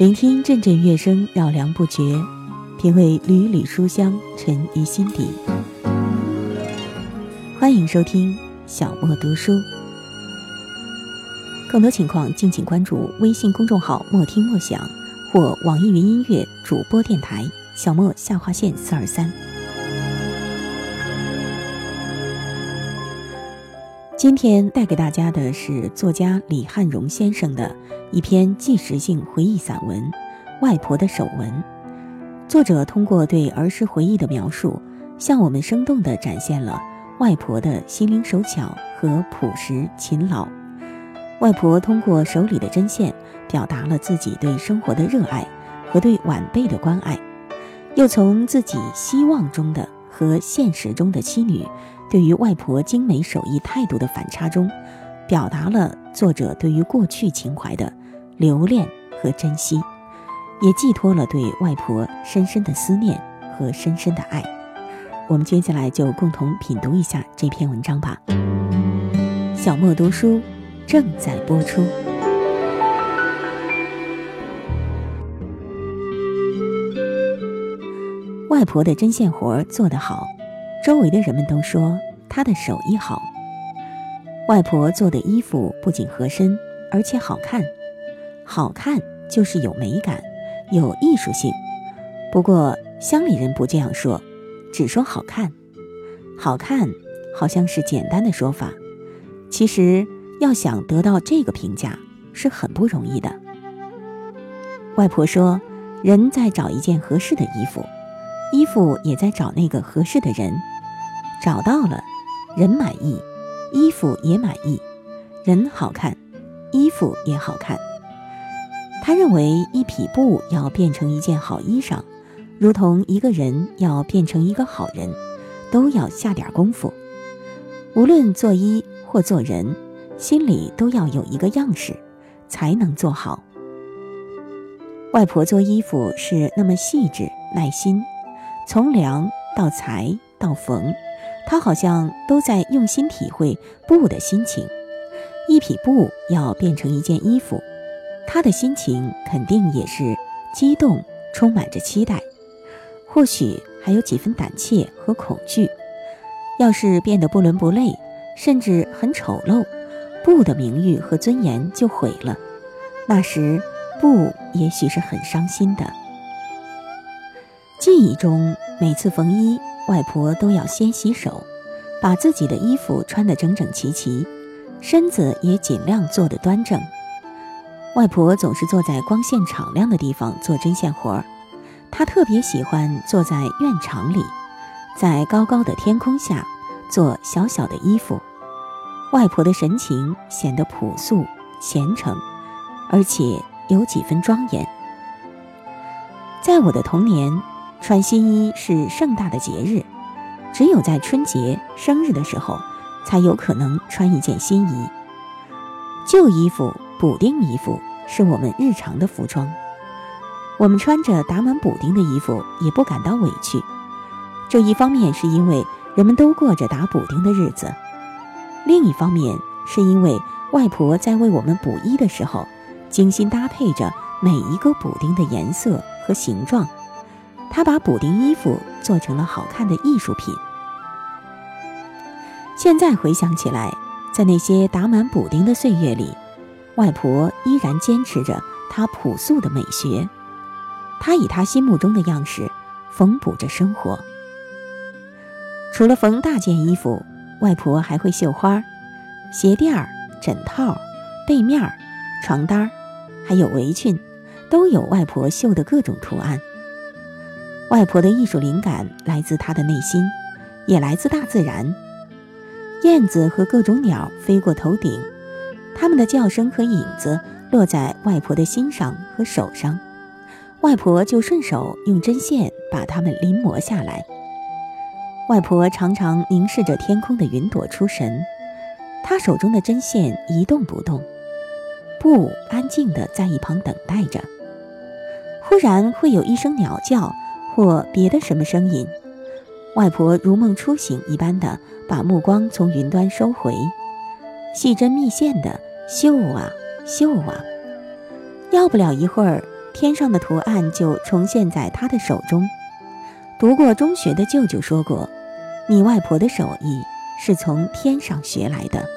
聆听阵阵乐声，绕梁不绝；品味缕缕书香，沉于心底。欢迎收听小莫读书，更多情况敬请关注微信公众号“莫听莫想”或网易云音乐主播电台“小莫下划线四二三”。今天带给大家的是作家李汉荣先生的一篇纪实性回忆散文《外婆的手纹》。作者通过对儿时回忆的描述，向我们生动地展现了外婆的心灵手巧和朴实勤劳。外婆通过手里的针线，表达了自己对生活的热爱和对晚辈的关爱，又从自己希望中的和现实中的妻女。对于外婆精美手艺态度的反差中，表达了作者对于过去情怀的留恋和珍惜，也寄托了对外婆深深的思念和深深的爱。我们接下来就共同品读一下这篇文章吧。小莫读书正在播出。外婆的针线活做得好。周围的人们都说她的手艺好。外婆做的衣服不仅合身，而且好看。好看就是有美感，有艺术性。不过乡里人不这样说，只说好看。好看好像是简单的说法，其实要想得到这个评价是很不容易的。外婆说，人在找一件合适的衣服。衣服也在找那个合适的人，找到了，人满意，衣服也满意，人好看，衣服也好看。他认为一匹布要变成一件好衣裳，如同一个人要变成一个好人，都要下点功夫。无论做衣或做人，心里都要有一个样式，才能做好。外婆做衣服是那么细致耐心。从量到裁到缝，他好像都在用心体会布的心情。一匹布要变成一件衣服，他的心情肯定也是激动，充满着期待，或许还有几分胆怯和恐惧。要是变得不伦不类，甚至很丑陋，布的名誉和尊严就毁了。那时，布也许是很伤心的。记忆中，每次缝衣，外婆都要先洗手，把自己的衣服穿得整整齐齐，身子也尽量坐得端正。外婆总是坐在光线敞亮的地方做针线活儿，她特别喜欢坐在院场里，在高高的天空下做小小的衣服。外婆的神情显得朴素虔诚，而且有几分庄严。在我的童年。穿新衣是盛大的节日，只有在春节、生日的时候，才有可能穿一件新衣。旧衣服、补丁衣服是我们日常的服装。我们穿着打满补丁的衣服也不感到委屈。这一方面是因为人们都过着打补丁的日子，另一方面是因为外婆在为我们补衣的时候，精心搭配着每一个补丁的颜色和形状。他把补丁衣服做成了好看的艺术品。现在回想起来，在那些打满补丁的岁月里，外婆依然坚持着她朴素的美学。她以她心目中的样式缝补着生活。除了缝大件衣服，外婆还会绣花，鞋垫儿、枕套、被面儿、床单儿，还有围裙，都有外婆绣的各种图案。外婆的艺术灵感来自她的内心，也来自大自然。燕子和各种鸟飞过头顶，它们的叫声和影子落在外婆的心上和手上，外婆就顺手用针线把它们临摹下来。外婆常常凝视着天空的云朵出神，她手中的针线一动不动，布安静地在一旁等待着。忽然会有一声鸟叫。或别的什么声音，外婆如梦初醒一般的把目光从云端收回，细针密线的绣啊绣啊，要不了一会儿，天上的图案就重现在他的手中。读过中学的舅舅说过，你外婆的手艺是从天上学来的。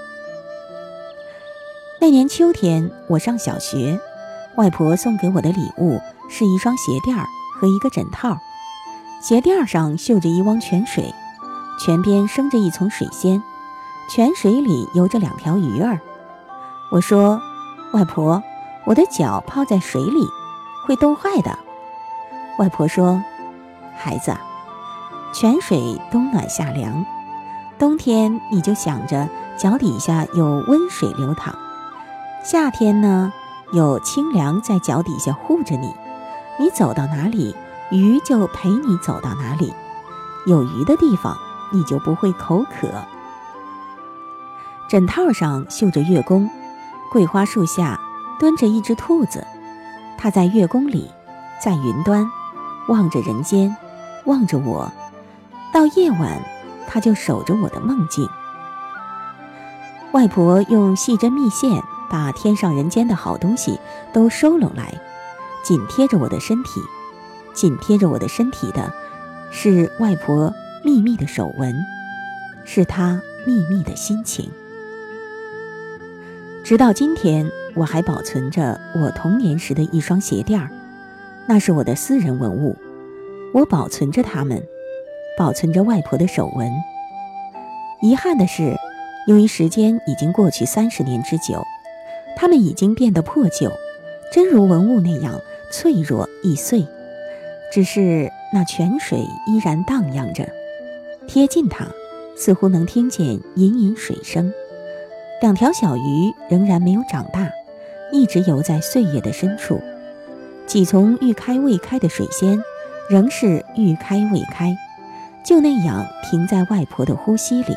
那年秋天，我上小学，外婆送给我的礼物是一双鞋垫儿和一个枕套，鞋垫上绣着一汪泉水，泉边生着一丛水仙，泉水里游着两条鱼儿。我说：“外婆，我的脚泡在水里，会冻坏的。”外婆说：“孩子，泉水冬暖夏凉，冬天你就想着脚底下有温水流淌。”夏天呢，有清凉在脚底下护着你，你走到哪里，鱼就陪你走到哪里。有鱼的地方，你就不会口渴。枕套上绣着月宫，桂花树下蹲着一只兔子，它在月宫里，在云端，望着人间，望着我。到夜晚，它就守着我的梦境。外婆用细针密线。把天上人间的好东西都收拢来，紧贴着我的身体，紧贴着我的身体的，是外婆秘密的手纹，是她秘密的心情。直到今天，我还保存着我童年时的一双鞋垫儿，那是我的私人文物，我保存着它们，保存着外婆的手纹。遗憾的是，由于时间已经过去三十年之久。它们已经变得破旧，真如文物那样脆弱易碎。只是那泉水依然荡漾着，贴近它，似乎能听见隐隐水声。两条小鱼仍然没有长大，一直游在岁月的深处。几丛欲开未开的水仙，仍是欲开未开，就那样停在外婆的呼吸里。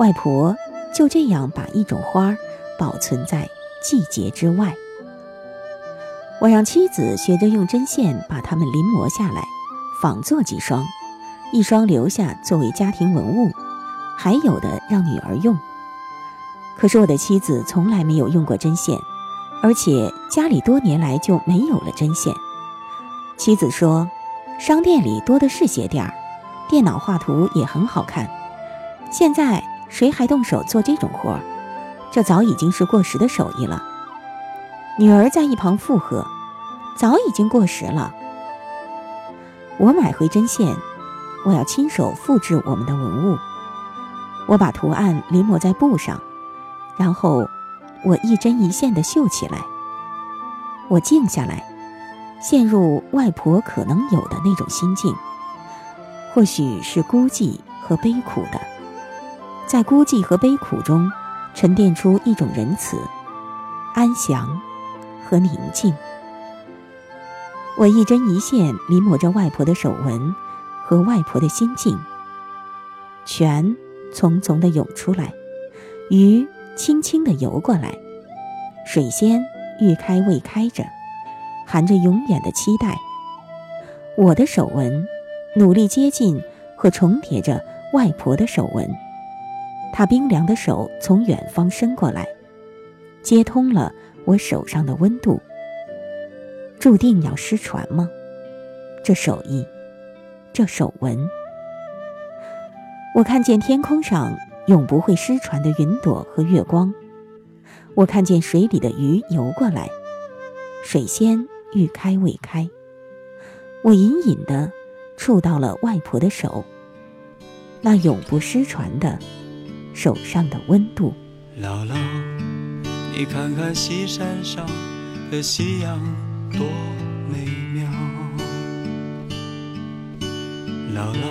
外婆就这样把一种花儿。保存在季节之外。我让妻子学着用针线把它们临摹下来，仿做几双，一双留下作为家庭文物，还有的让女儿用。可是我的妻子从来没有用过针线，而且家里多年来就没有了针线。妻子说：“商店里多的是鞋垫儿，电脑画图也很好看。现在谁还动手做这种活儿？”这早已经是过时的手艺了。女儿在一旁附和：“早已经过时了。”我买回针线，我要亲手复制我们的文物。我把图案临摹在布上，然后我一针一线地绣起来。我静下来，陷入外婆可能有的那种心境，或许是孤寂和悲苦的，在孤寂和悲苦中。沉淀出一种仁慈、安详和宁静。我一针一线临摹着外婆的手纹和外婆的心境。泉匆匆地涌出来，鱼轻轻地游过来，水仙欲开未开着，含着永远的期待。我的手纹努力接近和重叠着外婆的手纹。她冰凉的手从远方伸过来，接通了我手上的温度。注定要失传吗？这手艺，这手纹。我看见天空上永不会失传的云朵和月光，我看见水里的鱼游过来，水仙欲开未开。我隐隐的触到了外婆的手，那永不失传的。手上的温度。姥姥，你看看西山上的夕阳多美妙。姥姥，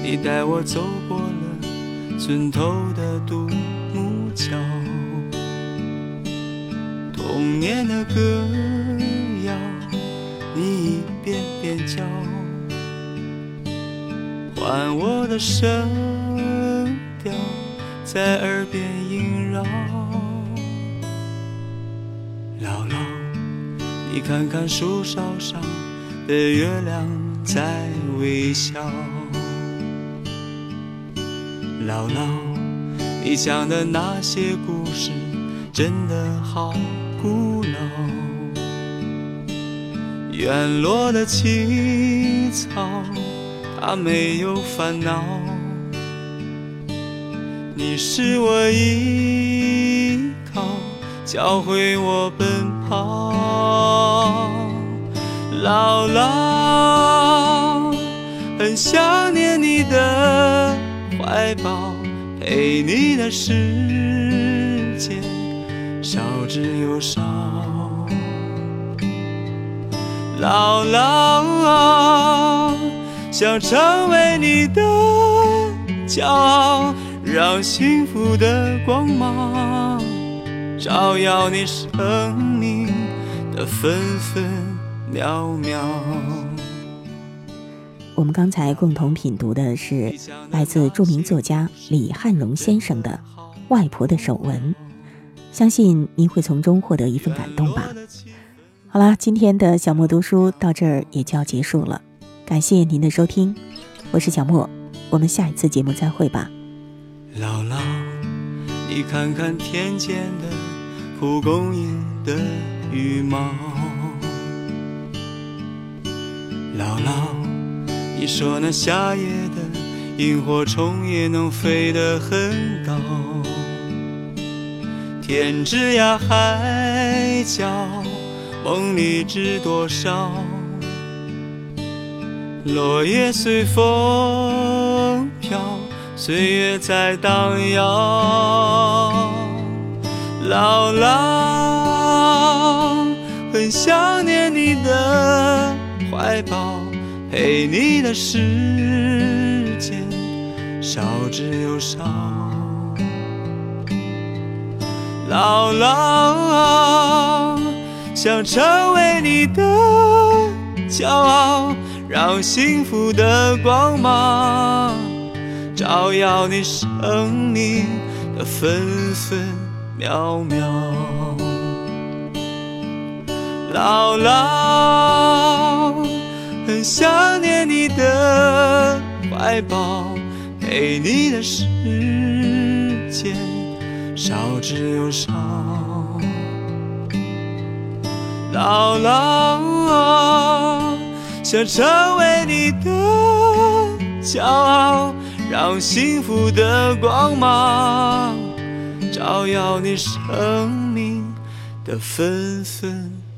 你带我走过了村头的独木桥，童年的歌谣，你一遍遍教，换我的声调。在耳边萦绕，你看看树梢上的月亮在微笑。姥姥，你讲的那些故事真的好古老。院落的青草，它没有烦恼。你是我依靠，教会我奔跑好。姥姥，很想念你的怀抱，陪你的时间少之又少。姥姥，想成为你的骄傲，让幸福的光芒照耀你生命的分分秒秒。我们刚才共同品读的是来自著名作家李汉荣先生的《外婆的手纹》，相信您会从中获得一份感动吧。好啦，今天的小莫读书到这儿也就要结束了，感谢您的收听，我是小莫，我们下一次节目再会吧。姥姥，你看看田间的蒲公英的羽毛。姥姥，你说那夏夜的萤火虫也能飞得很高。天之涯海角。梦里知多少？落叶随风飘，岁月在荡漾。姥姥，很想念你的怀抱，陪你的时间少之又少。姥姥。想成为你的骄傲，让幸福的光芒照耀你生命的分分秒秒。姥姥，很想念你的怀抱，陪你的时间少之又少。姥姥，想成为你的骄傲，让幸福的光芒照耀你生命的分分